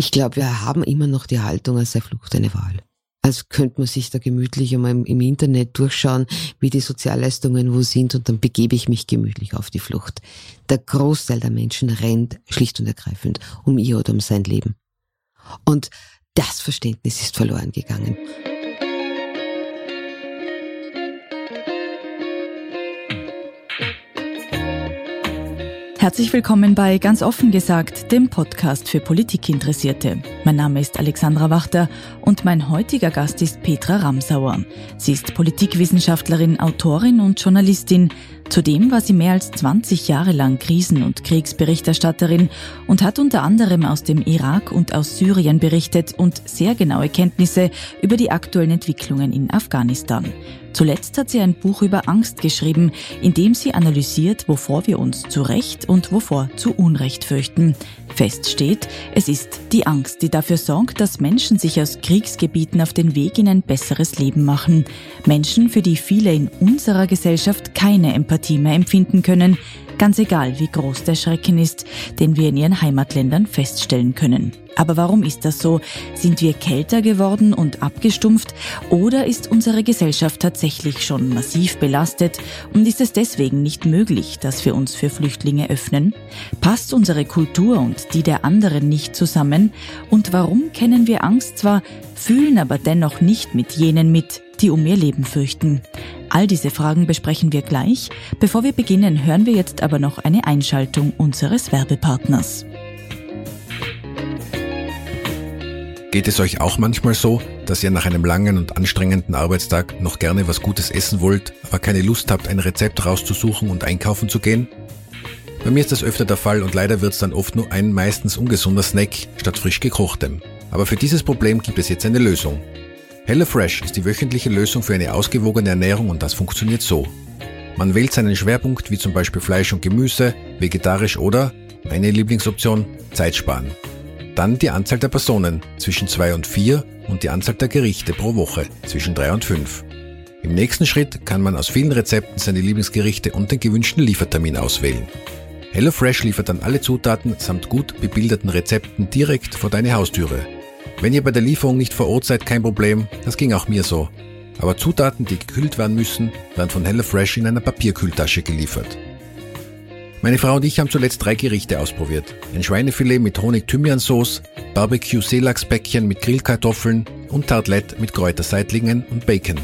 Ich glaube, wir haben immer noch die Haltung, als sei Flucht eine Wahl. Als könnte man sich da gemütlich einmal im Internet durchschauen, wie die Sozialleistungen wo sind und dann begebe ich mich gemütlich auf die Flucht. Der Großteil der Menschen rennt schlicht und ergreifend um ihr oder um sein Leben. Und das Verständnis ist verloren gegangen. Herzlich willkommen bei Ganz offen gesagt, dem Podcast für Politikinteressierte. Mein Name ist Alexandra Wachter und mein heutiger Gast ist Petra Ramsauer. Sie ist Politikwissenschaftlerin, Autorin und Journalistin. Zudem war sie mehr als 20 Jahre lang Krisen- und Kriegsberichterstatterin und hat unter anderem aus dem Irak und aus Syrien berichtet und sehr genaue Kenntnisse über die aktuellen Entwicklungen in Afghanistan. Zuletzt hat sie ein Buch über Angst geschrieben, in dem sie analysiert, wovor wir uns zu Recht und wovor zu Unrecht fürchten. Fest steht, es ist die Angst, die dafür sorgt, dass Menschen sich aus Kriegsgebieten auf den Weg in ein besseres Leben machen. Menschen, für die viele in unserer Gesellschaft keine Empathie mehr empfinden können, ganz egal wie groß der Schrecken ist, den wir in ihren Heimatländern feststellen können. Aber warum ist das so? Sind wir kälter geworden und abgestumpft oder ist unsere Gesellschaft tatsächlich schon massiv belastet und ist es deswegen nicht möglich, dass wir uns für Flüchtlinge öffnen? Passt unsere Kultur und die der anderen nicht zusammen? Und warum kennen wir Angst zwar, fühlen aber dennoch nicht mit jenen mit, die um ihr Leben fürchten? All diese Fragen besprechen wir gleich. Bevor wir beginnen, hören wir jetzt aber noch eine Einschaltung unseres Werbepartners. Geht es euch auch manchmal so, dass ihr nach einem langen und anstrengenden Arbeitstag noch gerne was Gutes essen wollt, aber keine Lust habt, ein Rezept rauszusuchen und einkaufen zu gehen? Bei mir ist das öfter der Fall und leider wird es dann oft nur ein meistens ungesunder Snack statt frisch gekochtem. Aber für dieses Problem gibt es jetzt eine Lösung. HelloFresh ist die wöchentliche Lösung für eine ausgewogene Ernährung und das funktioniert so. Man wählt seinen Schwerpunkt wie zum Beispiel Fleisch und Gemüse, vegetarisch oder, meine Lieblingsoption, Zeit sparen. Dann die Anzahl der Personen zwischen zwei und vier und die Anzahl der Gerichte pro Woche zwischen drei und fünf. Im nächsten Schritt kann man aus vielen Rezepten seine Lieblingsgerichte und den gewünschten Liefertermin auswählen. HelloFresh liefert dann alle Zutaten samt gut bebilderten Rezepten direkt vor deine Haustüre. Wenn ihr bei der Lieferung nicht vor Ort seid, kein Problem, das ging auch mir so. Aber Zutaten, die gekühlt werden müssen, werden von HelloFresh in einer Papierkühltasche geliefert. Meine Frau und ich haben zuletzt drei Gerichte ausprobiert. Ein Schweinefilet mit Honig-Thymian-Sauce, Barbecue-Seelachsbäckchen mit Grillkartoffeln und Tartlette mit Kräuterseitlingen und Bacon.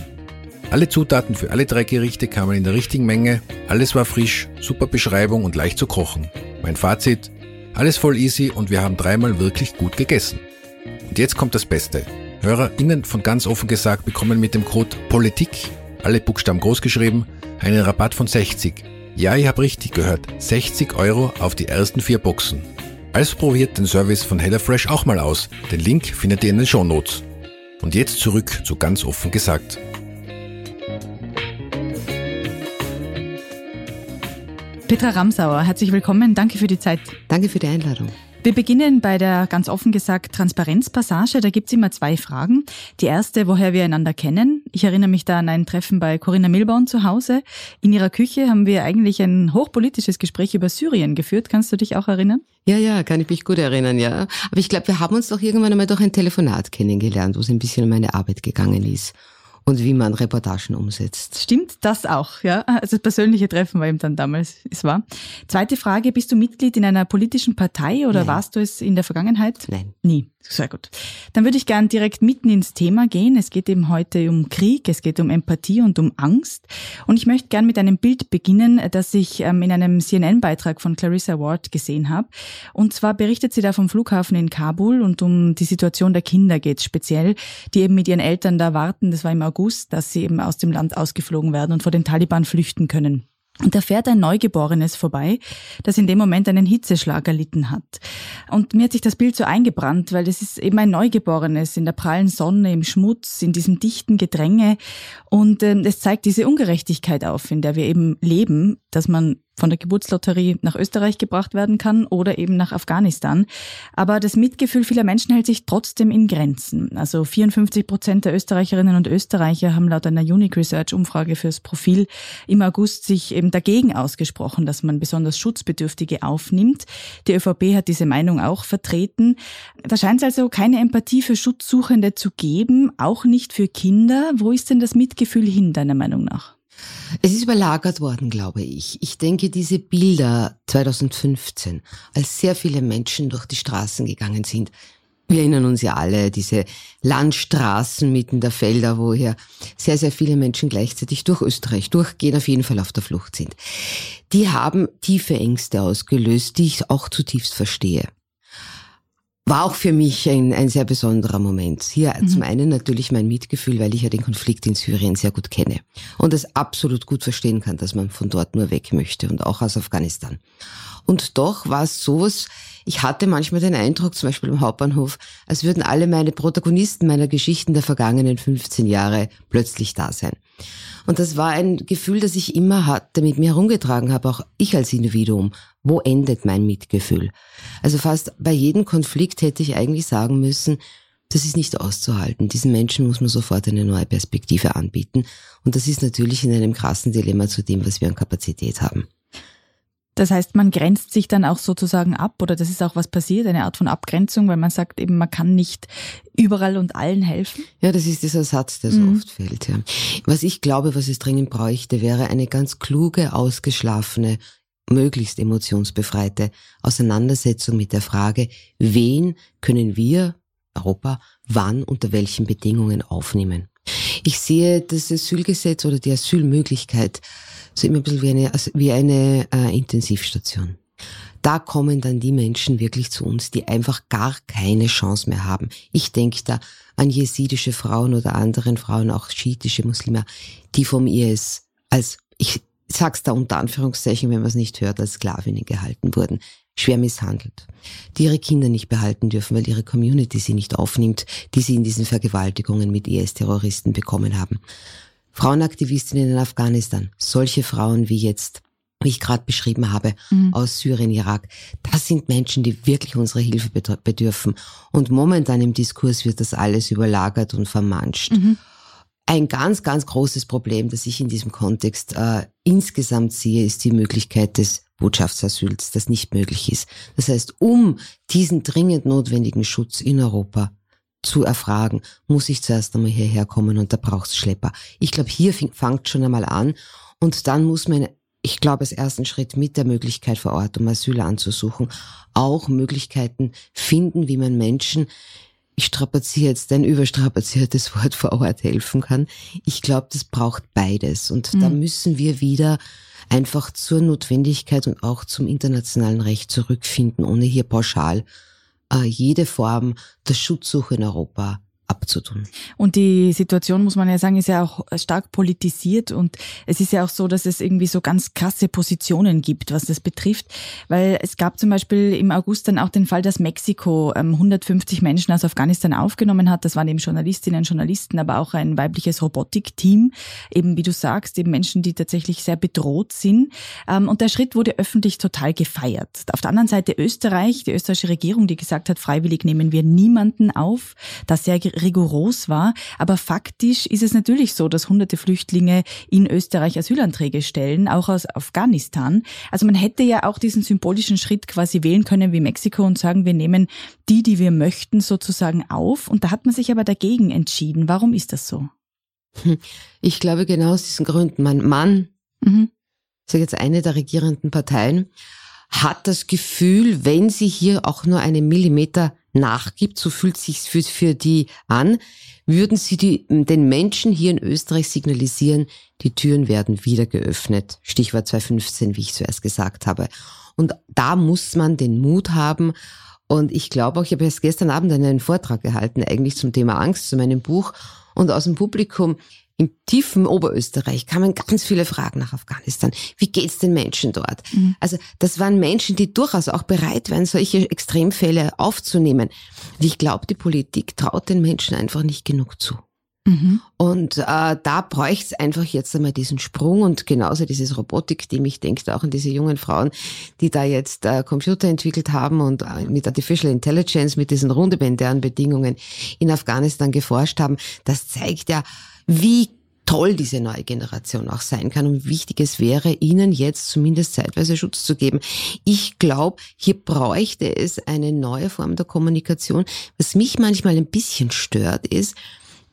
Alle Zutaten für alle drei Gerichte kamen in der richtigen Menge, alles war frisch, super Beschreibung und leicht zu kochen. Mein Fazit, alles voll easy und wir haben dreimal wirklich gut gegessen. Und jetzt kommt das Beste. HörerInnen von ganz offen gesagt bekommen mit dem Code POLITIK, alle Buchstaben groß geschrieben, einen Rabatt von 60 ja, ich habe richtig gehört. 60 Euro auf die ersten vier Boxen. Also probiert den Service von HelloFresh auch mal aus. Den Link findet ihr in den Shownotes. Und jetzt zurück zu ganz offen gesagt. Petra Ramsauer, herzlich willkommen. Danke für die Zeit. Danke für die Einladung. Wir beginnen bei der ganz offen gesagt Transparenzpassage. Da gibt's immer zwei Fragen. Die erste, woher wir einander kennen. Ich erinnere mich da an ein Treffen bei Corinna Milborn zu Hause. In ihrer Küche haben wir eigentlich ein hochpolitisches Gespräch über Syrien geführt. Kannst du dich auch erinnern? Ja, ja, kann ich mich gut erinnern, ja. Aber ich glaube, wir haben uns doch irgendwann einmal durch ein Telefonat kennengelernt, wo es ein bisschen um meine Arbeit gegangen ist und wie man Reportagen umsetzt. Stimmt das auch, ja? Also das persönliche Treffen war eben dann damals, es war. Zweite Frage, bist du Mitglied in einer politischen Partei oder Nein. warst du es in der Vergangenheit? Nein. Nie. Sehr gut. Dann würde ich gern direkt mitten ins Thema gehen. Es geht eben heute um Krieg, es geht um Empathie und um Angst. Und ich möchte gern mit einem Bild beginnen, das ich ähm, in einem CNN-Beitrag von Clarissa Ward gesehen habe. Und zwar berichtet sie da vom Flughafen in Kabul und um die Situation der Kinder geht speziell, die eben mit ihren Eltern da warten, das war im August, dass sie eben aus dem Land ausgeflogen werden und vor den Taliban flüchten können. Und da fährt ein Neugeborenes vorbei, das in dem Moment einen Hitzeschlag erlitten hat. Und mir hat sich das Bild so eingebrannt, weil das ist eben ein Neugeborenes in der prallen Sonne, im Schmutz, in diesem dichten Gedränge. Und äh, es zeigt diese Ungerechtigkeit auf, in der wir eben leben, dass man von der Geburtslotterie nach Österreich gebracht werden kann oder eben nach Afghanistan. Aber das Mitgefühl vieler Menschen hält sich trotzdem in Grenzen. Also 54 Prozent der Österreicherinnen und Österreicher haben laut einer Unique Research Umfrage fürs Profil im August sich eben dagegen ausgesprochen, dass man besonders Schutzbedürftige aufnimmt. Die ÖVP hat diese Meinung auch vertreten. Da scheint es also keine Empathie für Schutzsuchende zu geben, auch nicht für Kinder. Wo ist denn das Mitgefühl hin, deiner Meinung nach? Es ist überlagert worden, glaube ich. Ich denke, diese Bilder 2015, als sehr viele Menschen durch die Straßen gegangen sind, wir erinnern uns ja alle, diese Landstraßen mitten der Felder, wo hier sehr, sehr viele Menschen gleichzeitig durch Österreich durchgehen, auf jeden Fall auf der Flucht sind. Die haben tiefe Ängste ausgelöst, die ich auch zutiefst verstehe war auch für mich ein, ein sehr besonderer Moment. Hier mhm. zum einen natürlich mein Mitgefühl, weil ich ja den Konflikt in Syrien sehr gut kenne und es absolut gut verstehen kann, dass man von dort nur weg möchte und auch aus Afghanistan. Und doch war es sowas, ich hatte manchmal den Eindruck, zum Beispiel im Hauptbahnhof, als würden alle meine Protagonisten meiner Geschichten der vergangenen 15 Jahre plötzlich da sein. Und das war ein Gefühl, das ich immer hatte, mit mir herumgetragen habe, auch ich als Individuum. Wo endet mein Mitgefühl? Also fast bei jedem Konflikt hätte ich eigentlich sagen müssen, das ist nicht auszuhalten. Diesen Menschen muss man sofort eine neue Perspektive anbieten. Und das ist natürlich in einem krassen Dilemma zu dem, was wir an Kapazität haben. Das heißt, man grenzt sich dann auch sozusagen ab oder das ist auch was passiert, eine Art von Abgrenzung, weil man sagt eben, man kann nicht überall und allen helfen? Ja, das ist dieser Satz, der so mhm. oft fällt. Ja. Was ich glaube, was es dringend bräuchte, wäre eine ganz kluge, ausgeschlafene, möglichst emotionsbefreite Auseinandersetzung mit der Frage, wen können wir, Europa, wann, unter welchen Bedingungen aufnehmen. Ich sehe das Asylgesetz oder die Asylmöglichkeit so immer ein bisschen wie eine, also wie eine äh, Intensivstation. Da kommen dann die Menschen wirklich zu uns, die einfach gar keine Chance mehr haben. Ich denke da an jesidische Frauen oder anderen Frauen, auch schiitische Muslime, die vom IS als, ich sag's da unter Anführungszeichen, wenn man es nicht hört, als Sklavinnen gehalten wurden, schwer misshandelt, die ihre Kinder nicht behalten dürfen, weil ihre Community sie nicht aufnimmt, die sie in diesen Vergewaltigungen mit IS-Terroristen bekommen haben. Frauenaktivistinnen in Afghanistan, solche Frauen wie jetzt, wie ich gerade beschrieben habe, mhm. aus Syrien, Irak, das sind Menschen, die wirklich unsere Hilfe bedürfen. Und momentan im Diskurs wird das alles überlagert und vermanscht. Mhm. Ein ganz, ganz großes Problem, das ich in diesem Kontext äh, insgesamt sehe, ist die Möglichkeit des Botschaftsasyls, das nicht möglich ist. Das heißt, um diesen dringend notwendigen Schutz in Europa zu erfragen, muss ich zuerst einmal hierher kommen und da braucht's Schlepper. Ich glaube, hier fängt schon einmal an und dann muss man, ich glaube, als ersten Schritt mit der Möglichkeit vor Ort, um Asyl anzusuchen, auch Möglichkeiten finden, wie man Menschen ich strapaziere jetzt ein überstrapaziertes Wort vor Ort helfen kann. Ich glaube, das braucht beides. Und mhm. da müssen wir wieder einfach zur Notwendigkeit und auch zum internationalen Recht zurückfinden, ohne hier pauschal äh, jede Form der Schutzsuche in Europa abzutun. Und die Situation, muss man ja sagen, ist ja auch stark politisiert und es ist ja auch so, dass es irgendwie so ganz krasse Positionen gibt, was das betrifft, weil es gab zum Beispiel im August dann auch den Fall, dass Mexiko 150 ähm, Menschen aus Afghanistan aufgenommen hat. Das waren eben Journalistinnen, Journalisten, aber auch ein weibliches Robotikteam, eben wie du sagst, eben Menschen, die tatsächlich sehr bedroht sind. Ähm, und der Schritt wurde öffentlich total gefeiert. Auf der anderen Seite Österreich, die österreichische Regierung, die gesagt hat, freiwillig nehmen wir niemanden auf, das sehr rigoros war. Aber faktisch ist es natürlich so, dass hunderte Flüchtlinge in Österreich Asylanträge stellen, auch aus Afghanistan. Also man hätte ja auch diesen symbolischen Schritt quasi wählen können wie Mexiko und sagen, wir nehmen die, die wir möchten, sozusagen auf. Und da hat man sich aber dagegen entschieden. Warum ist das so? Ich glaube genau aus diesen Gründen. Mein Mann, mhm. sage jetzt eine der regierenden Parteien, hat das Gefühl, wenn sie hier auch nur einen Millimeter nachgibt, so fühlt sich's für, für die an, würden sie die, den Menschen hier in Österreich signalisieren, die Türen werden wieder geöffnet. Stichwort 2015, wie ich zuerst gesagt habe. Und da muss man den Mut haben. Und ich glaube auch, ich habe erst gestern Abend einen Vortrag gehalten, eigentlich zum Thema Angst, zu meinem Buch. Und aus dem Publikum im tiefen Oberösterreich kamen ganz viele Fragen nach Afghanistan. Wie geht's den Menschen dort? Mhm. Also das waren Menschen, die durchaus auch bereit waren, solche Extremfälle aufzunehmen. Und ich glaube, die Politik traut den Menschen einfach nicht genug zu. Mhm. Und äh, da bräuchte es einfach jetzt einmal diesen Sprung und genauso dieses Robotik-Team. Ich denke auch an diese jungen Frauen, die da jetzt äh, Computer entwickelt haben und äh, mit Artificial Intelligence, mit diesen rudimentären Bedingungen in Afghanistan geforscht haben. Das zeigt ja, wie toll diese neue Generation auch sein kann und wie wichtig es wäre, ihnen jetzt zumindest zeitweise Schutz zu geben. Ich glaube, hier bräuchte es eine neue Form der Kommunikation. Was mich manchmal ein bisschen stört, ist,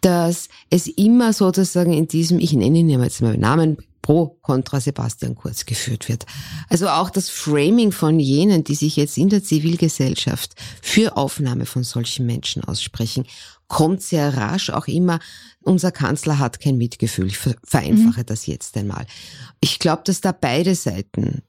dass es immer sozusagen in diesem, ich nenne ihn jetzt mal Namen, pro kontra Sebastian Kurz geführt wird. Also auch das Framing von jenen, die sich jetzt in der Zivilgesellschaft für Aufnahme von solchen Menschen aussprechen, kommt sehr rasch auch immer, unser Kanzler hat kein Mitgefühl. Ich vereinfache mhm. das jetzt einmal. Ich glaube, dass da beide Seiten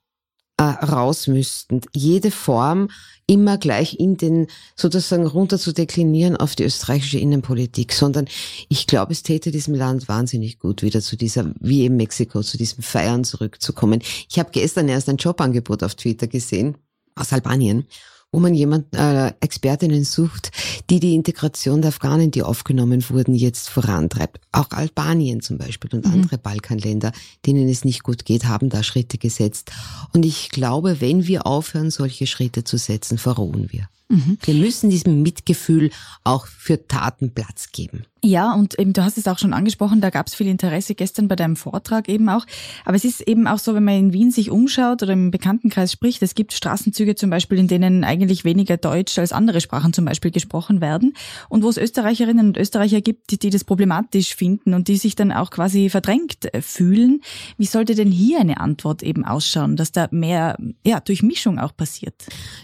äh, raus müssten. Jede Form immer gleich in den sozusagen runter zu deklinieren auf die österreichische Innenpolitik, sondern ich glaube, es täte diesem Land wahnsinnig gut, wieder zu dieser, wie in Mexiko, zu diesem Feiern zurückzukommen. Ich habe gestern erst ein Jobangebot auf Twitter gesehen aus Albanien wo man jemand, äh, Expertinnen sucht, die die Integration der Afghanen, die aufgenommen wurden, jetzt vorantreibt. Auch Albanien zum Beispiel und mhm. andere Balkanländer, denen es nicht gut geht, haben da Schritte gesetzt. Und ich glaube, wenn wir aufhören, solche Schritte zu setzen, verrohen wir. Mhm. Wir müssen diesem Mitgefühl auch für Taten Platz geben. Ja, und eben, du hast es auch schon angesprochen, da gab es viel Interesse gestern bei deinem Vortrag eben auch. Aber es ist eben auch so, wenn man in Wien sich umschaut oder im Bekanntenkreis spricht, es gibt Straßenzüge zum Beispiel, in denen eigentlich weniger Deutsch als andere Sprachen zum Beispiel gesprochen werden und wo es Österreicherinnen und Österreicher gibt, die, die das problematisch finden und die sich dann auch quasi verdrängt äh, fühlen. Wie sollte denn hier eine Antwort eben ausschauen, dass da mehr ja, Durchmischung auch passiert?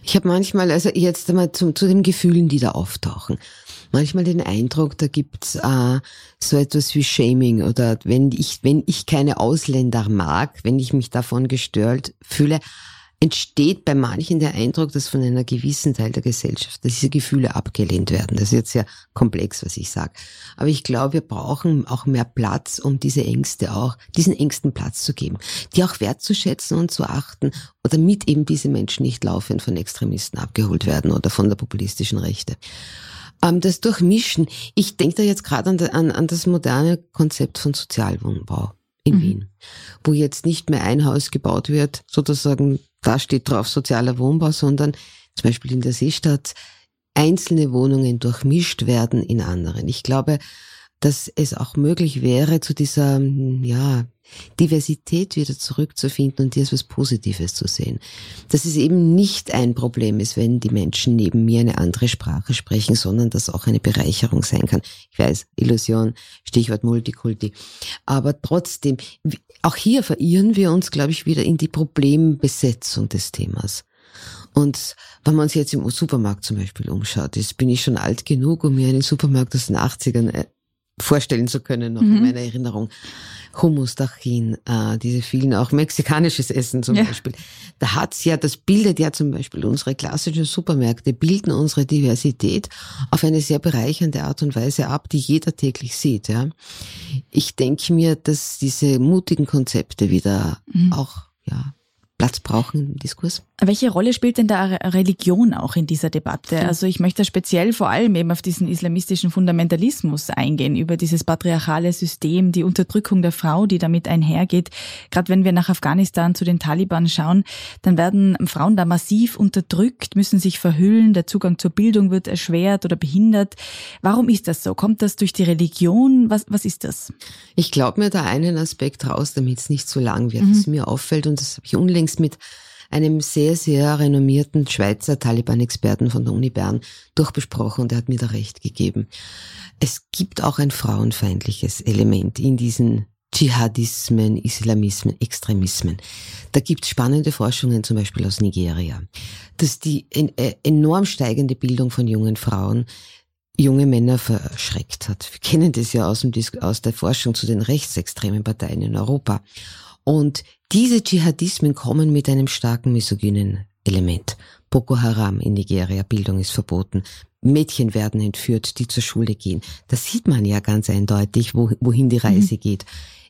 Ich habe manchmal, also jetzt einmal zu, zu den Gefühlen, die da auftauchen manchmal den Eindruck, da gibt's äh, so etwas wie Shaming oder wenn ich, wenn ich keine Ausländer mag, wenn ich mich davon gestört fühle, entsteht bei manchen der Eindruck, dass von einer gewissen Teil der Gesellschaft dass diese Gefühle abgelehnt werden. Das ist jetzt sehr komplex, was ich sage. Aber ich glaube, wir brauchen auch mehr Platz, um diese Ängste auch, diesen Ängsten Platz zu geben, die auch wertzuschätzen und zu achten, damit eben diese Menschen nicht laufend von Extremisten abgeholt werden oder von der populistischen Rechte ähm, das Durchmischen. Ich denke da jetzt gerade an, an, an das moderne Konzept von Sozialwohnbau in mhm. Wien, wo jetzt nicht mehr ein Haus gebaut wird, sozusagen, da steht drauf sozialer Wohnbau, sondern zum Beispiel in der Seestadt einzelne Wohnungen durchmischt werden in anderen. Ich glaube, dass es auch möglich wäre, zu dieser, ja, Diversität wieder zurückzufinden und die als was Positives zu sehen. Dass es eben nicht ein Problem ist, wenn die Menschen neben mir eine andere Sprache sprechen, sondern dass auch eine Bereicherung sein kann. Ich weiß, Illusion, Stichwort Multikulti. Aber trotzdem, auch hier verirren wir uns, glaube ich, wieder in die Problembesetzung des Themas. Und wenn man sich jetzt im Supermarkt zum Beispiel umschaut, ist, bin ich schon alt genug, um mir einen Supermarkt aus den 80ern äh, vorstellen zu können, noch mhm. in meiner Erinnerung. Hummus, Dachin, äh, diese vielen auch mexikanisches Essen zum ja. Beispiel. Da hat's ja, das bildet ja zum Beispiel unsere klassischen Supermärkte, bilden unsere Diversität auf eine sehr bereichernde Art und Weise ab, die jeder täglich sieht. Ja. Ich denke mir, dass diese mutigen Konzepte wieder mhm. auch ja, Platz brauchen im Diskurs. Welche Rolle spielt denn da Religion auch in dieser Debatte? Ja. Also ich möchte speziell vor allem eben auf diesen islamistischen Fundamentalismus eingehen, über dieses patriarchale System, die Unterdrückung der Frau, die damit einhergeht. Gerade wenn wir nach Afghanistan zu den Taliban schauen, dann werden Frauen da massiv unterdrückt, müssen sich verhüllen, der Zugang zur Bildung wird erschwert oder behindert. Warum ist das so? Kommt das durch die Religion? Was, was ist das? Ich glaube mir da einen Aspekt raus, damit es nicht zu lang wird, mhm. was mir auffällt und das habe ich unlängst mit einem sehr, sehr renommierten Schweizer Taliban-Experten von der Uni Bern durchbesprochen und er hat mir da recht gegeben. Es gibt auch ein frauenfeindliches Element in diesen Dschihadismen, Islamismen, Extremismen. Da gibt es spannende Forschungen, zum Beispiel aus Nigeria, dass die äh, enorm steigende Bildung von jungen Frauen junge Männer verschreckt hat. Wir kennen das ja aus, dem, aus der Forschung zu den rechtsextremen Parteien in Europa. Und diese Dschihadismen kommen mit einem starken misogynen Element. Boko Haram in Nigeria, Bildung ist verboten. Mädchen werden entführt, die zur Schule gehen. Das sieht man ja ganz eindeutig, wohin die Reise mhm. geht.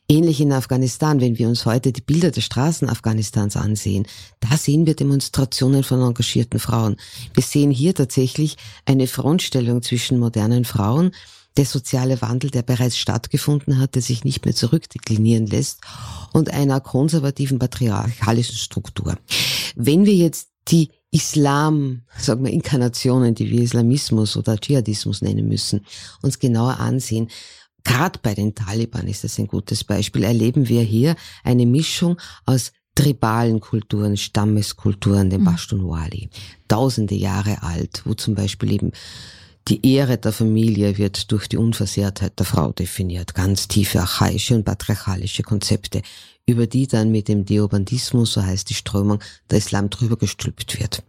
Ähnlich in Afghanistan, wenn wir uns heute die Bilder der Straßen Afghanistans ansehen, da sehen wir Demonstrationen von engagierten Frauen. Wir sehen hier tatsächlich eine Frontstellung zwischen modernen Frauen, der soziale Wandel, der bereits stattgefunden hat, der sich nicht mehr zurückdeklinieren lässt und einer konservativen patriarchalischen Struktur. Wenn wir jetzt die Islam, sagen wir Inkarnationen, die wir Islamismus oder Dschihadismus nennen müssen, uns genauer ansehen, Gerade bei den Taliban ist das ein gutes Beispiel. Erleben wir hier eine Mischung aus tribalen Kulturen, Stammeskulturen, dem mhm. Tausende Jahre alt, wo zum Beispiel eben die Ehre der Familie wird durch die Unversehrtheit der Frau definiert. Ganz tiefe archaische und patriarchalische Konzepte, über die dann mit dem Deobandismus, so heißt die Strömung, der Islam drüber gestülpt wird.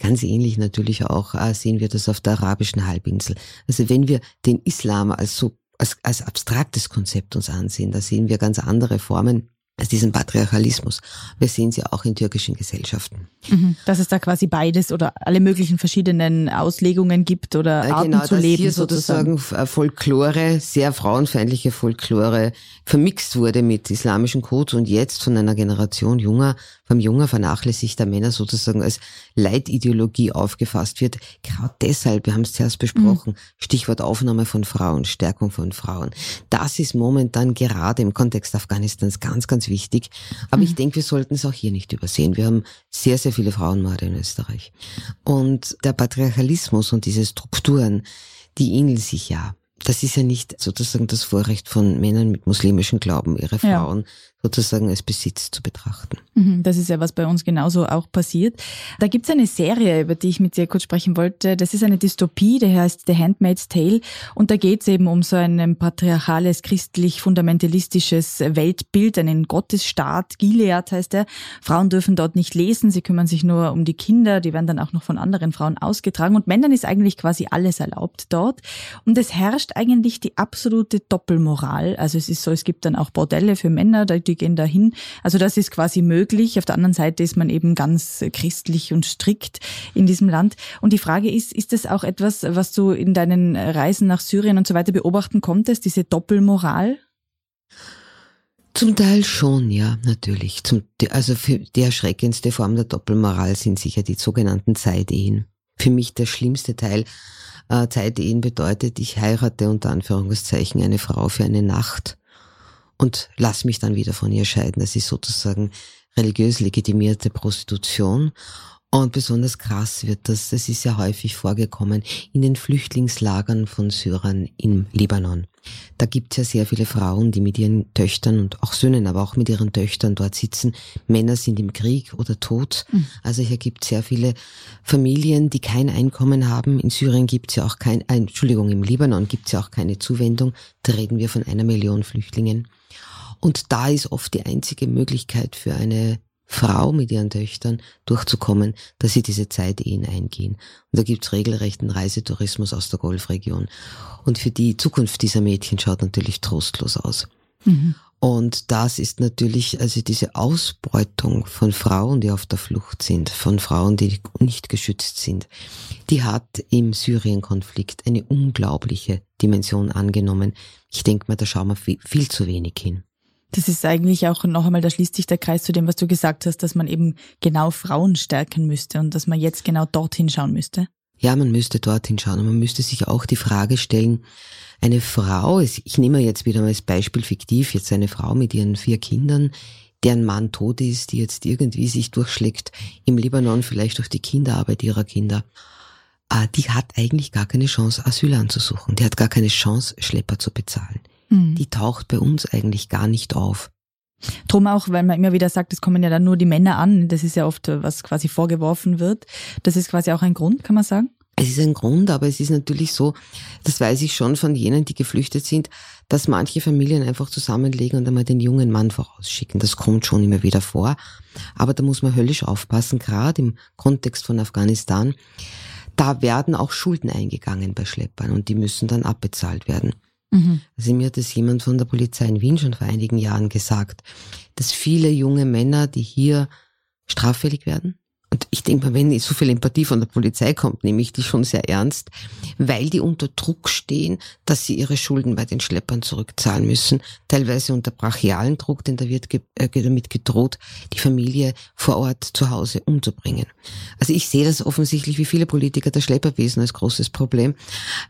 Ganz ähnlich natürlich auch äh, sehen wir das auf der arabischen Halbinsel. Also wenn wir den Islam als so als, als abstraktes Konzept uns ansehen, da sehen wir ganz andere Formen als diesen Patriarchalismus. Wir sehen sie auch in türkischen Gesellschaften. Mhm. Dass es da quasi beides oder alle möglichen verschiedenen Auslegungen gibt oder äh, Arten genau, zu leben. Hier sozusagen, sozusagen Folklore, sehr frauenfeindliche Folklore vermixt wurde mit islamischen Codes und jetzt von einer Generation junger vom junger vernachlässigter Männer sozusagen als Leitideologie aufgefasst wird. Gerade deshalb, wir haben es zuerst besprochen, mhm. Stichwort Aufnahme von Frauen, Stärkung von Frauen. Das ist momentan gerade im Kontext Afghanistans ganz, ganz wichtig. Aber mhm. ich denke, wir sollten es auch hier nicht übersehen. Wir haben sehr, sehr viele Frauenmorde in Österreich. Und der Patriarchalismus und diese Strukturen, die ähneln sich ja das ist ja nicht sozusagen das Vorrecht von Männern mit muslimischem Glauben, ihre Frauen ja sozusagen als Besitz zu betrachten. Mhm, das ist ja, was bei uns genauso auch passiert. Da gibt es eine Serie, über die ich mit dir kurz sprechen wollte. Das ist eine Dystopie, die heißt The Handmaid's Tale. Und da geht es eben um so ein patriarchales, christlich-fundamentalistisches Weltbild, einen Gottesstaat. Gilead heißt er. Frauen dürfen dort nicht lesen, sie kümmern sich nur um die Kinder, die werden dann auch noch von anderen Frauen ausgetragen. Und Männern ist eigentlich quasi alles erlaubt dort. Und es herrscht eigentlich die absolute Doppelmoral. Also es ist so, es gibt dann auch Bordelle für Männer, die die gehen dahin. Also das ist quasi möglich. Auf der anderen Seite ist man eben ganz christlich und strikt in diesem Land. Und die Frage ist, ist das auch etwas, was du in deinen Reisen nach Syrien und so weiter beobachten konntest, diese Doppelmoral? Zum Teil schon, ja, natürlich. Zum, also für die erschreckendste Form der Doppelmoral sind sicher die sogenannten Zeitehen. Für mich der schlimmste Teil äh, Zeitehen bedeutet, ich heirate unter Anführungszeichen eine Frau für eine Nacht und lass mich dann wieder von ihr scheiden. Das ist sozusagen religiös legitimierte Prostitution. Und besonders krass wird das, das ist ja häufig vorgekommen, in den Flüchtlingslagern von Syrern im Libanon. Da gibt es ja sehr viele Frauen, die mit ihren Töchtern und auch Söhnen, aber auch mit ihren Töchtern dort sitzen. Männer sind im Krieg oder tot. Mhm. Also hier gibt es sehr viele Familien, die kein Einkommen haben. In Syrien gibt es ja auch kein, äh, Entschuldigung, im Libanon gibt es ja auch keine Zuwendung. Da reden wir von einer Million Flüchtlingen. Und da ist oft die einzige Möglichkeit für eine Frau mit ihren Töchtern durchzukommen, dass sie diese Zeitehen eingehen. Und da gibt's regelrechten Reisetourismus aus der Golfregion. Und für die Zukunft dieser Mädchen schaut natürlich trostlos aus. Mhm. Und das ist natürlich, also diese Ausbeutung von Frauen, die auf der Flucht sind, von Frauen, die nicht geschützt sind, die hat im Syrien-Konflikt eine unglaubliche Dimension angenommen. Ich denke mal, da schauen wir viel, viel zu wenig hin. Das ist eigentlich auch noch einmal, da schließt sich der Kreis zu dem, was du gesagt hast, dass man eben genau Frauen stärken müsste und dass man jetzt genau dorthin schauen müsste. Ja, man müsste dorthin schauen und man müsste sich auch die Frage stellen, eine Frau, ich nehme jetzt wieder mal als Beispiel fiktiv, jetzt eine Frau mit ihren vier Kindern, deren Mann tot ist, die jetzt irgendwie sich durchschlägt im Libanon, vielleicht durch die Kinderarbeit ihrer Kinder, ah, die hat eigentlich gar keine Chance, Asyl anzusuchen. Die hat gar keine Chance, Schlepper zu bezahlen mhm. die taucht bei uns eigentlich gar nicht auf. Drum auch, weil man immer wieder sagt, es kommen ja dann nur die Männer an. Das ist ja oft, was quasi vorgeworfen wird. Das ist quasi auch ein Grund, kann man sagen? Es ist ein Grund, aber es ist natürlich so, das weiß ich schon von jenen, die geflüchtet sind, dass manche Familien einfach zusammenlegen und einmal den jungen Mann vorausschicken. Das kommt schon immer wieder vor. Aber da muss man höllisch aufpassen, gerade im Kontext von Afghanistan. Da werden auch Schulden eingegangen bei Schleppern und die müssen dann abbezahlt werden. Mhm. Also mir hat es jemand von der Polizei in Wien schon vor einigen Jahren gesagt, dass viele junge Männer, die hier straffällig werden, und ich denke mal, wenn so viel Empathie von der Polizei kommt, nehme ich die schon sehr ernst, weil die unter Druck stehen, dass sie ihre Schulden bei den Schleppern zurückzahlen müssen, teilweise unter brachialen Druck, denn da wird äh, damit gedroht, die Familie vor Ort zu Hause umzubringen. Also ich sehe das offensichtlich wie viele Politiker das Schlepperwesen als großes Problem,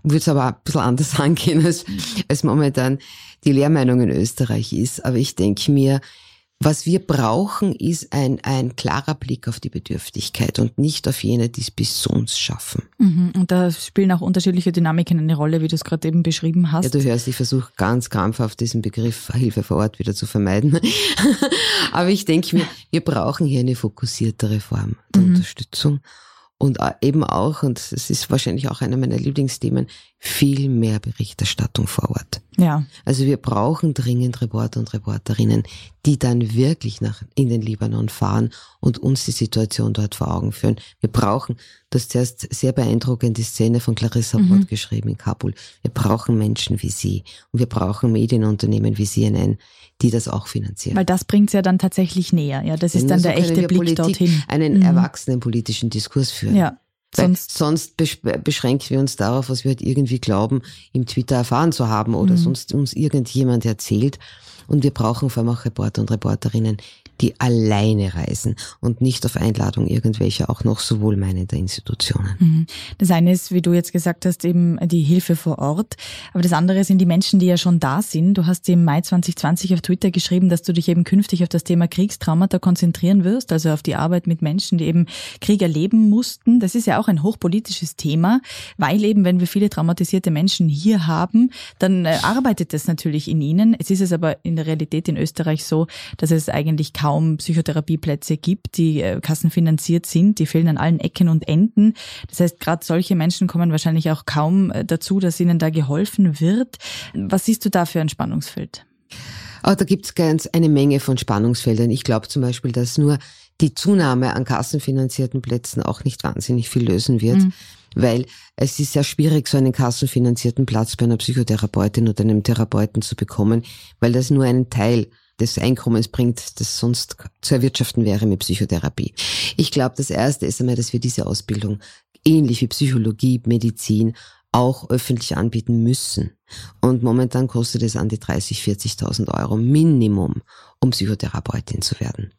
würde es aber ein bisschen anders angehen, als, als momentan die Lehrmeinung in Österreich ist. Aber ich denke mir, was wir brauchen, ist ein, ein klarer Blick auf die Bedürftigkeit und nicht auf jene, die es bis uns schaffen. Mhm. Und da spielen auch unterschiedliche Dynamiken eine Rolle, wie du es gerade eben beschrieben hast. Ja, du hörst, ich versuche ganz krampfhaft diesen Begriff Hilfe vor Ort wieder zu vermeiden. Aber ich denke mir, wir brauchen hier eine fokussiertere Form der mhm. Unterstützung und eben auch, und es ist wahrscheinlich auch einer meiner Lieblingsthemen, viel mehr Berichterstattung vor Ort. Ja. Also wir brauchen dringend Reporter und Reporterinnen, die dann wirklich nach, in den Libanon fahren und uns die Situation dort vor Augen führen. Wir brauchen, du hast zuerst sehr beeindruckend die Szene von Clarissa mhm. Bott geschrieben in Kabul. Wir brauchen Menschen wie sie und wir brauchen Medienunternehmen wie CNN, die das auch finanzieren. Weil das bringt es ja dann tatsächlich näher. Ja, das ist dann so der echte Blick Politik dorthin. Einen mhm. erwachsenen politischen Diskurs führen. Ja. Sonst, sonst beschränken wir uns darauf, was wir halt irgendwie glauben, im Twitter erfahren zu haben oder mhm. sonst uns irgendjemand erzählt. Und wir brauchen vor allem auch Reporter und Reporterinnen, die alleine reisen und nicht auf Einladung irgendwelcher auch noch so wohlmeinender Institutionen. Mhm. Das eine ist, wie du jetzt gesagt hast, eben die Hilfe vor Ort. Aber das andere sind die Menschen, die ja schon da sind. Du hast im Mai 2020 auf Twitter geschrieben, dass du dich eben künftig auf das Thema Kriegstraumata konzentrieren wirst, also auf die Arbeit mit Menschen, die eben Krieg erleben mussten. Das ist ja auch ein hochpolitisches Thema, weil eben, wenn wir viele traumatisierte Menschen hier haben, dann äh, arbeitet das natürlich in ihnen. Es ist es aber in der Realität in Österreich so, dass es eigentlich kaum Psychotherapieplätze gibt, die äh, kassenfinanziert sind. Die fehlen an allen Ecken und Enden. Das heißt, gerade solche Menschen kommen wahrscheinlich auch kaum äh, dazu, dass ihnen da geholfen wird. Was siehst du da für ein Spannungsfeld? Oh, da gibt's ganz eine Menge von Spannungsfeldern. Ich glaube zum Beispiel, dass nur die Zunahme an kassenfinanzierten Plätzen auch nicht wahnsinnig viel lösen wird. Mhm. Weil es ist sehr schwierig, so einen kassenfinanzierten Platz bei einer Psychotherapeutin oder einem Therapeuten zu bekommen, weil das nur einen Teil des Einkommens bringt, das sonst zu erwirtschaften wäre mit Psychotherapie. Ich glaube, das Erste ist einmal, dass wir diese Ausbildung ähnlich wie Psychologie, Medizin auch öffentlich anbieten müssen. Und momentan kostet es an die 30, 40.000 Euro Minimum, um Psychotherapeutin zu werden.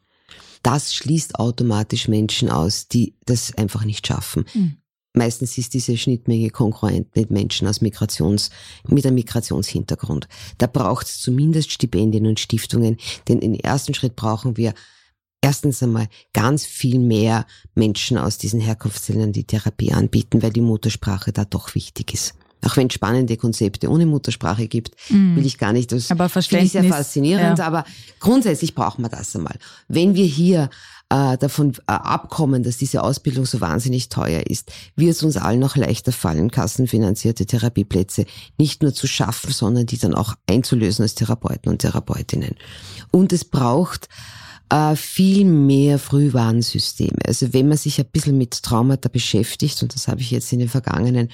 Das schließt automatisch Menschen aus, die das einfach nicht schaffen. Mhm. Meistens ist diese Schnittmenge konkurrent mit Menschen aus Migrations, mit einem Migrationshintergrund. Da braucht es zumindest Stipendien und Stiftungen, denn im ersten Schritt brauchen wir erstens einmal ganz viel mehr Menschen aus diesen Herkunftsländern, die Therapie anbieten, weil die Muttersprache da doch wichtig ist. Auch wenn es spannende Konzepte ohne Muttersprache gibt, mm. will ich gar nicht. Das aber finde ich sehr faszinierend. Ja. Aber grundsätzlich brauchen wir das einmal. Wenn wir hier äh, davon äh, abkommen, dass diese Ausbildung so wahnsinnig teuer ist, wird es uns allen noch leichter fallen, kassenfinanzierte Therapieplätze nicht nur zu schaffen, sondern die dann auch einzulösen als Therapeuten und Therapeutinnen. Und es braucht äh, viel mehr Frühwarnsysteme. Also wenn man sich ein bisschen mit Traumata beschäftigt, und das habe ich jetzt in den vergangenen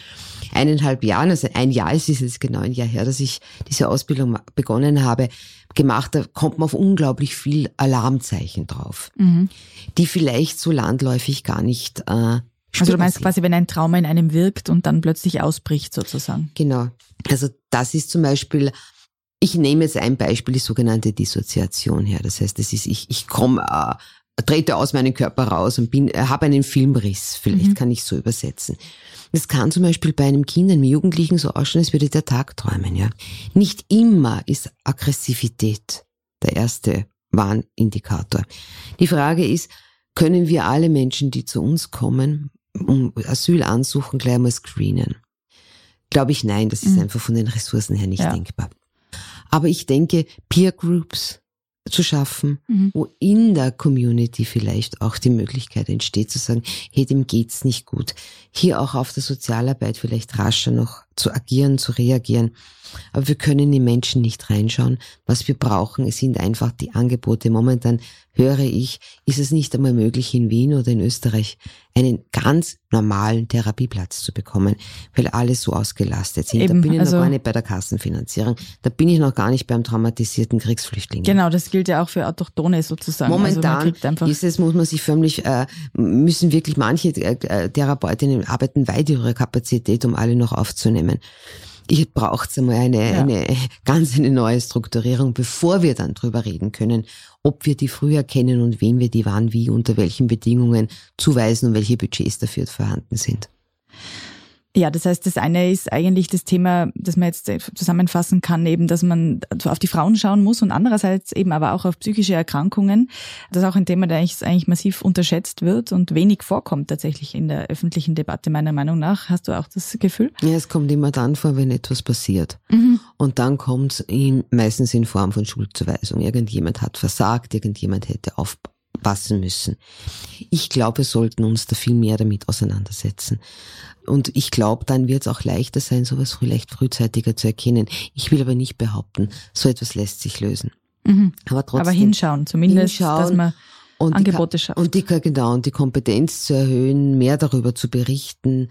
eineinhalb Jahren, also ein Jahr, es ist jetzt genau ein Jahr her, dass ich diese Ausbildung begonnen habe, gemacht, da kommt man auf unglaublich viel Alarmzeichen drauf, mhm. die vielleicht so landläufig gar nicht äh, also du meinst quasi, wenn ein Trauma in einem wirkt und dann plötzlich ausbricht sozusagen. Genau. Also das ist zum Beispiel ich nehme jetzt ein Beispiel, die sogenannte Dissoziation her. Das heißt, das ist, ich, ich komme, äh, trete aus meinem Körper raus und bin, äh, habe einen Filmriss. Vielleicht mhm. kann ich so übersetzen. Das kann zum Beispiel bei einem Kind, einem Jugendlichen so ausschauen, als würde der Tag träumen, ja. Nicht immer ist Aggressivität der erste Warnindikator. Die Frage ist, können wir alle Menschen, die zu uns kommen, um Asyl ansuchen, gleich mal screenen? Glaube ich nein, das ist mhm. einfach von den Ressourcen her nicht ja. denkbar. Aber ich denke, Peer Groups zu schaffen, mhm. wo in der Community vielleicht auch die Möglichkeit entsteht zu sagen, hey, dem geht's nicht gut. Hier auch auf der Sozialarbeit vielleicht rascher noch zu agieren, zu reagieren. Aber wir können in die Menschen nicht reinschauen. Was wir brauchen, sind einfach die Angebote. Momentan höre ich, ist es nicht einmal möglich in Wien oder in Österreich einen ganz normalen Therapieplatz zu bekommen, weil alle so ausgelastet sind. Eben, da bin ich also, noch gar nicht bei der Kassenfinanzierung. Da bin ich noch gar nicht beim traumatisierten Kriegsflüchtling. Genau, das gilt ja auch für Autochtone sozusagen. Also Momentan also ist es, muss man sich förmlich, äh, müssen wirklich manche äh, Therapeutinnen arbeiten weit über ihre Kapazität, um alle noch aufzunehmen. Ich braucht einmal eine, ja. eine ganz eine neue Strukturierung, bevor wir dann drüber reden können, ob wir die früher kennen und wem wir die wann, wie, unter welchen Bedingungen zuweisen und welche Budgets dafür vorhanden sind. Ja, das heißt, das eine ist eigentlich das Thema, das man jetzt zusammenfassen kann, eben, dass man auf die Frauen schauen muss und andererseits eben aber auch auf psychische Erkrankungen. Das ist auch ein Thema, der eigentlich, massiv unterschätzt wird und wenig vorkommt tatsächlich in der öffentlichen Debatte, meiner Meinung nach. Hast du auch das Gefühl? Ja, es kommt immer dann vor, wenn etwas passiert. Mhm. Und dann kommt es meistens in Form von Schuldzuweisung. Irgendjemand hat versagt, irgendjemand hätte aufpassen müssen. Ich glaube, wir sollten uns da viel mehr damit auseinandersetzen. Und ich glaube, dann wird es auch leichter sein, sowas vielleicht frühzeitiger zu erkennen. Ich will aber nicht behaupten, so etwas lässt sich lösen. Mhm. Aber trotzdem. Aber hinschauen, zumindest, hinschauen dass man und Angebote schafft. Und die, genau, und die Kompetenz zu erhöhen, mehr darüber zu berichten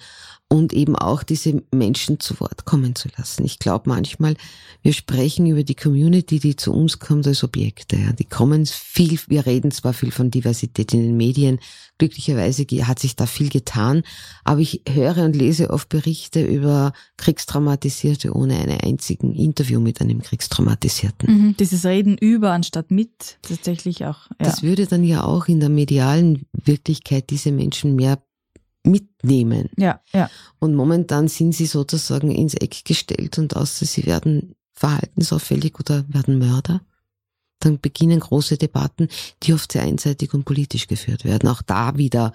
und eben auch diese Menschen zu Wort kommen zu lassen. Ich glaube manchmal, wir sprechen über die Community, die zu uns kommt als Objekte. Ja. Die kommen viel, wir reden zwar viel von Diversität in den Medien, glücklicherweise hat sich da viel getan, aber ich höre und lese oft Berichte über Kriegstraumatisierte ohne einen einzigen Interview mit einem Kriegstraumatisierten. Mhm, dieses Reden über anstatt mit, tatsächlich auch. Ja. Das würde dann ja auch in der medialen Wirklichkeit diese Menschen mehr mitnehmen. Ja, ja. Und momentan sind sie sozusagen ins Eck gestellt und außer sie werden verhaltensauffällig oder werden Mörder. Dann beginnen große Debatten, die oft sehr einseitig und politisch geführt werden. Auch da wieder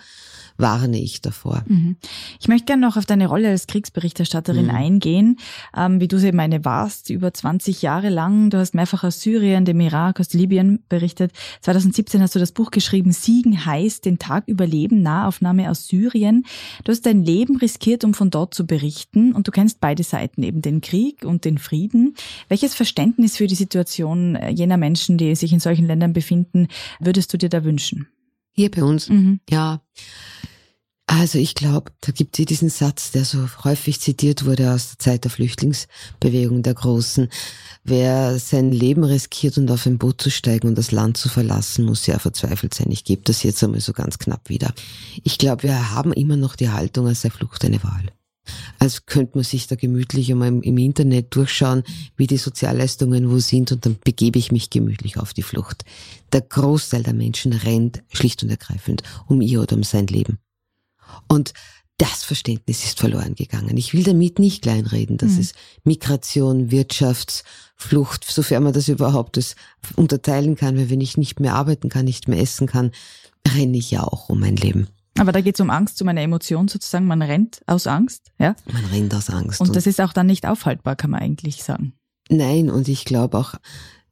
warne ich davor. Mhm. Ich möchte gerne noch auf deine Rolle als Kriegsberichterstatterin mhm. eingehen, ähm, wie du sie eben eine warst, über 20 Jahre lang. Du hast mehrfach aus Syrien, dem Irak, aus Libyen berichtet. 2017 hast du das Buch geschrieben, Siegen heißt, den Tag überleben, Nahaufnahme aus Syrien. Du hast dein Leben riskiert, um von dort zu berichten und du kennst beide Seiten, eben den Krieg und den Frieden. Welches Verständnis für die Situation äh, jener Menschen, die sich in solchen Ländern befinden, würdest du dir da wünschen? Hier bei uns? Mhm. Ja. Also ich glaube, da gibt es diesen Satz, der so häufig zitiert wurde aus der Zeit der Flüchtlingsbewegung der Großen. Wer sein Leben riskiert und auf ein Boot zu steigen und das Land zu verlassen, muss sehr verzweifelt sein. Ich gebe das jetzt einmal so ganz knapp wieder. Ich glaube, wir haben immer noch die Haltung, als sei Flucht eine Wahl. Als könnte man sich da gemütlich einmal im Internet durchschauen, wie die Sozialleistungen wo sind und dann begebe ich mich gemütlich auf die Flucht. Der Großteil der Menschen rennt schlicht und ergreifend um ihr oder um sein Leben. Und das Verständnis ist verloren gegangen. Ich will damit nicht kleinreden, dass mhm. es Migration, Wirtschaftsflucht, sofern man das überhaupt das unterteilen kann, weil wenn ich nicht mehr arbeiten kann, nicht mehr essen kann, renne ich ja auch um mein Leben. Aber da geht es um Angst, um eine Emotion sozusagen. Man rennt aus Angst, ja? Man rennt aus Angst. Und, und das ist auch dann nicht aufhaltbar, kann man eigentlich sagen. Nein, und ich glaube auch,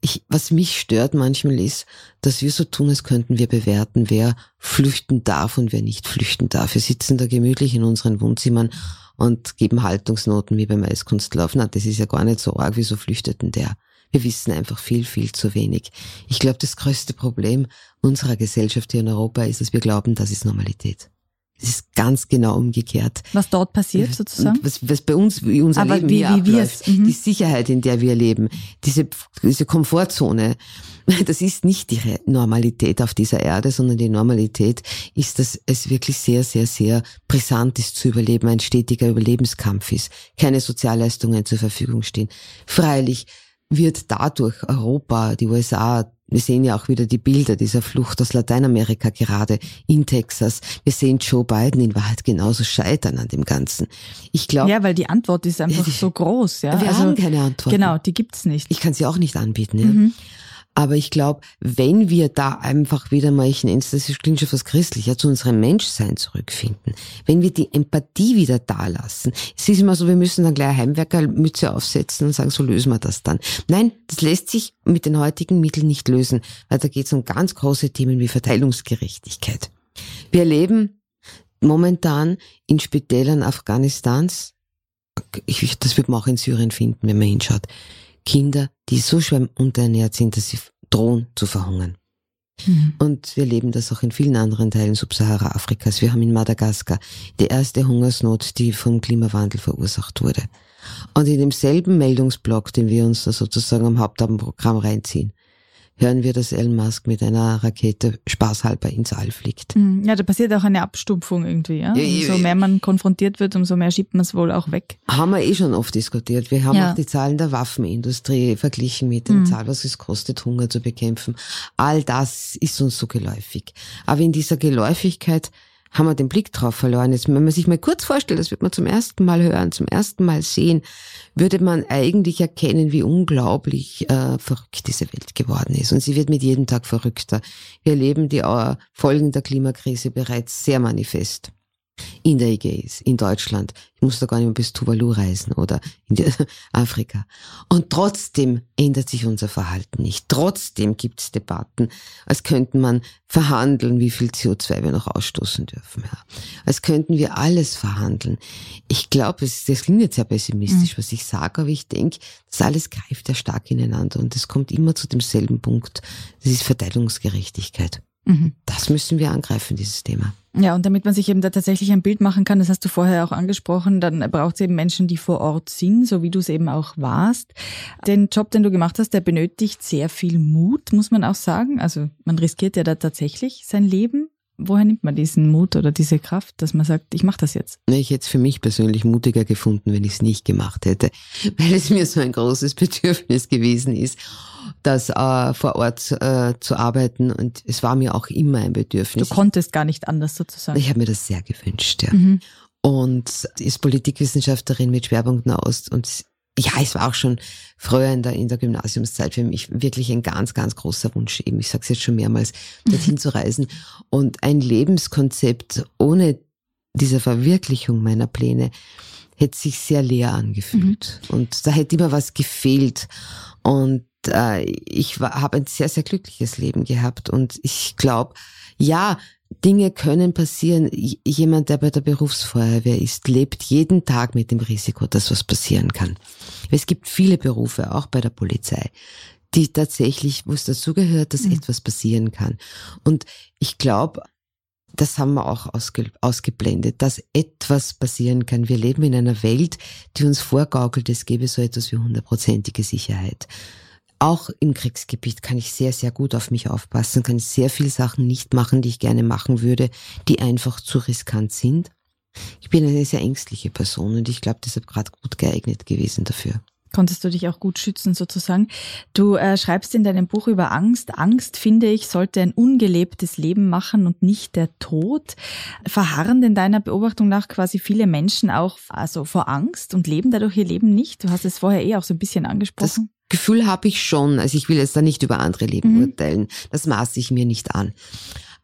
ich, was mich stört manchmal ist, dass wir so tun, als könnten wir bewerten, wer flüchten darf und wer nicht flüchten darf. Wir sitzen da gemütlich in unseren Wohnzimmern und geben Haltungsnoten wie beim Eiskunstlauf. Na, das ist ja gar nicht so arg, wieso flüchtet denn der? Wir wissen einfach viel, viel zu wenig. Ich glaube, das größte Problem unserer Gesellschaft hier in Europa ist, dass wir glauben, das ist Normalität. Es ist ganz genau umgekehrt. Was dort passiert sozusagen? Was, was bei uns, wie unser Aber Leben wie, hier wie abläuft, mhm. die Sicherheit, in der wir leben, diese, diese Komfortzone, das ist nicht die Normalität auf dieser Erde, sondern die Normalität ist, dass es wirklich sehr, sehr, sehr brisant ist zu überleben, ein stetiger Überlebenskampf ist, keine Sozialleistungen zur Verfügung stehen. Freilich wird dadurch Europa, die USA, wir sehen ja auch wieder die Bilder dieser Flucht aus Lateinamerika gerade in Texas. Wir sehen Joe Biden in Wahrheit genauso scheitern an dem Ganzen. Ich glaube. Ja, weil die Antwort ist einfach so groß. Ja? Wir also, haben keine Antwort. Genau, die gibt's nicht. Ich kann sie auch nicht anbieten. Ja? Mhm. Aber ich glaube, wenn wir da einfach wieder mal, ich nenne es, das klingt schon fast christlich, ja, zu unserem Menschsein zurückfinden, wenn wir die Empathie wieder da lassen, es ist immer so, wir müssen dann gleich Heimwerkermütze aufsetzen und sagen, so lösen wir das dann. Nein, das lässt sich mit den heutigen Mitteln nicht lösen, weil da geht es um ganz große Themen wie Verteilungsgerechtigkeit. Wir erleben momentan in Spitälern Afghanistans, ich, das wird man auch in Syrien finden, wenn man hinschaut, Kinder, die so schwer unterernährt sind, dass sie drohen zu verhungern. Mhm. Und wir erleben das auch in vielen anderen Teilen Subsahara-Afrikas. Wir haben in Madagaskar die erste Hungersnot, die vom Klimawandel verursacht wurde. Und in demselben Meldungsblock, den wir uns da sozusagen am Hauptabendprogramm reinziehen, hören wir, dass Elon Musk mit einer Rakete spaßhalber ins All fliegt. Mhm. Ja, da passiert auch eine Abstumpfung irgendwie. Ja? Ja, umso mehr man konfrontiert wird, umso mehr schiebt man es wohl auch weg. Haben wir eh schon oft diskutiert. Wir haben Ja. auch die Zahlen der Waffenindustrie verglichen mit den Mhm. Zahlen, was es kostet, Hunger zu bekämpfen. All das ist uns so geläufig. Aber in dieser Geläufigkeit haben wir den Blick drauf verloren. Jetzt, wenn man sich mal kurz vorstellt, das wird man zum ersten Mal hören, zum ersten Mal sehen, würde man eigentlich erkennen, wie unglaublich äh, verrückt diese Welt geworden ist. Und sie wird mit jedem Tag verrückter. Wir erleben die äh, Folgen der Klimakrise bereits sehr manifest in der Ägäis, in Deutschland. Ich muss da gar nicht mehr bis Tuvalu reisen oder in Afrika. Und trotzdem ändert sich unser Verhalten nicht. Trotzdem gibt es Debatten, als könnten man verhandeln, wie viel CO2 wir noch ausstoßen dürfen. Ja. Als könnten wir alles verhandeln. Ich glaube, das klingt jetzt sehr pessimistisch, was ich sage, aber ich denke, das alles greift ja stark ineinander und es kommt immer zu demselben Punkt. Das ist Verteilungsgerechtigkeit. Mhm. Das müssen wir angreifen, dieses Thema. Ja, und damit man sich eben da tatsächlich ein Bild machen kann, das hast du vorher auch angesprochen, dann braucht es eben Menschen, die vor Ort sind, so wie du es eben auch warst. Den Job, den du gemacht hast, der benötigt sehr viel Mut, muss man auch sagen. Also man riskiert ja da tatsächlich sein Leben. Woher nimmt man diesen Mut oder diese Kraft, dass man sagt, ich mache das jetzt? Ich hätte es für mich persönlich mutiger gefunden, wenn ich es nicht gemacht hätte, weil es mir so ein großes Bedürfnis gewesen ist, das äh, vor Ort äh, zu arbeiten und es war mir auch immer ein Du Bedürfnis. konntest gar nicht anders sozusagen. Ich habe mir das sehr gewünscht, ja. Mhm. Und ist Politikwissenschaftlerin mit Schwerpunkt Nahost und ja, es war auch schon früher in der, in der Gymnasiumszeit für mich wirklich ein ganz, ganz großer Wunsch, eben, ich sage es jetzt schon mehrmals, dorthin zu reisen. Und ein Lebenskonzept ohne diese Verwirklichung meiner Pläne hätte sich sehr leer angefühlt. Und da hätte immer was gefehlt. Und äh, ich habe ein sehr, sehr glückliches Leben gehabt. Und ich glaube, ja, Dinge können passieren. Jemand, der bei der Berufsfeuerwehr ist, lebt jeden Tag mit dem Risiko, dass was passieren kann. Es gibt viele Berufe, auch bei der Polizei, die tatsächlich, wo es dazugehört, dass Mhm. etwas passieren kann. Und ich glaube, das haben wir auch ausge ausgeblendet, dass etwas passieren kann. Wir leben in einer Welt, die uns vorgaukelt, es gäbe so etwas wie hundertprozentige Sicherheit. Auch im Kriegsgebiet kann ich sehr, sehr gut auf mich aufpassen, kann ich sehr viele Sachen nicht machen, die ich gerne machen würde, die einfach zu riskant sind. Ich bin eine sehr ängstliche Person und ich glaube, deshalb gerade gut geeignet gewesen dafür. Konntest du dich auch gut schützen sozusagen. Du äh, schreibst in deinem Buch über Angst. Angst, finde ich, sollte ein ungelebtes Leben machen und nicht der Tod. Verharren in deiner Beobachtung nach quasi viele Menschen auch also vor Angst und leben dadurch ihr Leben nicht? Du hast es vorher eh auch so ein bisschen Das angesprochen. Gefühl habe ich schon. Also ich will jetzt da nicht über andere Leben Mhm. urteilen. Das maße ich mir nicht an.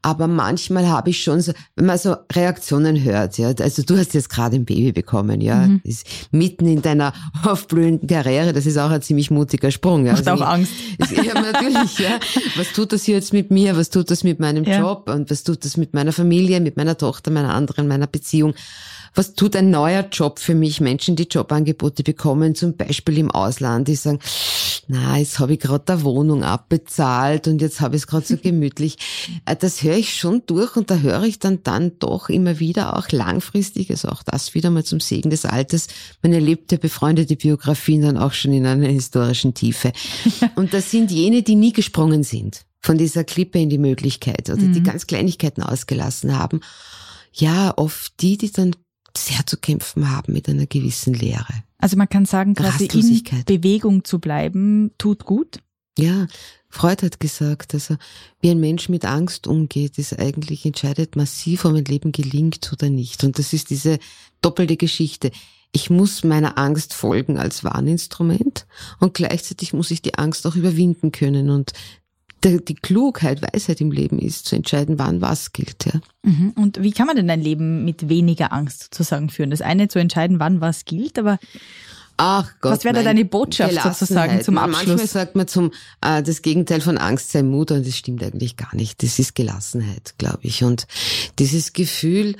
Aber manchmal habe ich schon so, wenn man so Reaktionen hört, ja, also du hast jetzt gerade ein Baby bekommen, ja, Mhm. ist mitten in deiner aufblühenden Karriere, das ist auch ein ziemlich mutiger Sprung. Ja. Macht Also auch ich- Angst. es- Ja, natürlich, ja. Was tut das jetzt mit mir? Was tut das mit meinem Ja. Job? Und was tut das mit meiner Familie, mit meiner Tochter, meiner anderen, meiner Beziehung? Was tut ein neuer Job für mich? Menschen, die Jobangebote bekommen, zum Beispiel im Ausland, die sagen, na, jetzt habe ich gerade eine Wohnung abbezahlt und jetzt habe ich es gerade so gemütlich. Äh, Das höre ich schon durch und da höre ich dann dann doch immer wieder auch langfristig, also auch das wieder mal zum Segen des Alters. Man erlebt ja befreundete Biografien dann auch schon in einer historischen Tiefe. Und das sind jene, die nie gesprungen sind von dieser Klippe in die Möglichkeit oder die Mhm. ganz Kleinigkeiten ausgelassen haben. Ja, oft die, die dann sehr zu kämpfen haben mit einer gewissen Leere. Also man kann sagen, quasi in. Bewegung zu bleiben, tut gut. Ja, Freud hat gesagt, also wie ein Mensch mit Angst umgeht, ist eigentlich entscheidet massiv, ob ein Leben gelingt oder nicht. Und das ist diese doppelte Geschichte. Ich muss meiner Angst folgen als Warninstrument und gleichzeitig muss ich die Angst auch überwinden können. Und die Klugheit, Weisheit im Leben ist, zu entscheiden, wann was gilt. Ja. Mhm. Und wie kann man denn ein Leben mit weniger Angst sozusagen führen? Das eine zu entscheiden, wann was gilt, aber Ach Gott. Was wäre da deine Botschaft sozusagen zum Man- Manchmal Abschluss? sagt man zum, äh, das Gegenteil von Angst sei Mut und das stimmt eigentlich gar nicht. Das ist Gelassenheit, glaube ich. Und dieses Gefühl,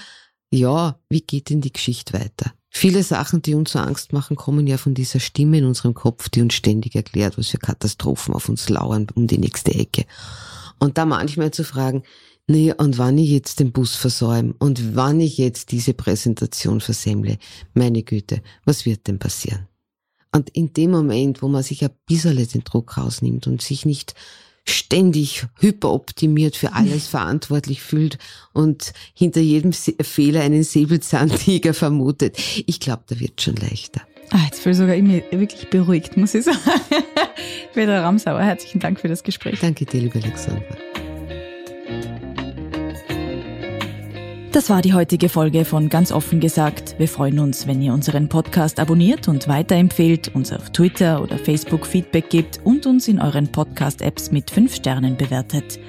ja, wie geht denn die Geschichte weiter? Viele Sachen, die uns so Angst machen, kommen ja von dieser Stimme in unserem Kopf, die uns ständig erklärt, was für Katastrophen auf uns lauern um die nächste Ecke. Und da manchmal zu fragen, naja, und wann ich jetzt den Bus versäume und wann ich jetzt diese Präsentation versemmle, meine Güte, was wird denn passieren? Und in dem Moment, wo man sich ein bisschen den Druck rausnimmt und sich nicht ständig hyperoptimiert für alles verantwortlich fühlt und hinter jedem Fehler einen Säbelzahntiger vermutet. Ich glaube, da wird schon leichter. Ah, jetzt fühle ich sogar immer wirklich beruhigt, muss ich sagen. Peter Ramsauer, herzlichen Dank für das Gespräch. Danke dir, liebe Alexandra. Das war die heutige Folge von Ganz offen gesagt. Wir freuen uns, wenn ihr unseren Podcast abonniert und weiterempfehlt, uns auf Twitter oder Facebook Feedback gibt und uns in euren Podcast-Apps mit fünf Sternen bewertet.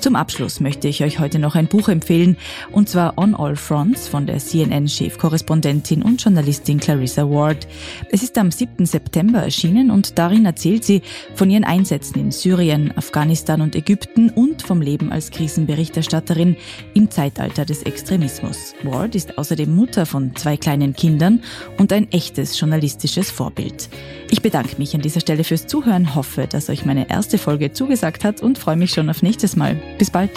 Zum Abschluss möchte ich euch heute noch ein Buch empfehlen, und zwar On All Fronts von der CNN-Chefkorrespondentin und Journalistin Clarissa Ward. Es ist am 7. September erschienen und darin erzählt sie von ihren Einsätzen in Syrien, Afghanistan und Ägypten und vom Leben als Krisenberichterstatterin im Zeitalter des Extremismus. Ward ist außerdem Mutter von zwei kleinen Kindern und ein echtes journalistisches Vorbild. Ich bedanke mich an dieser Stelle fürs Zuhören, hoffe, dass euch meine erste Folge zugesagt hat und freue mich schon auf nächstes Mal. Bis bald.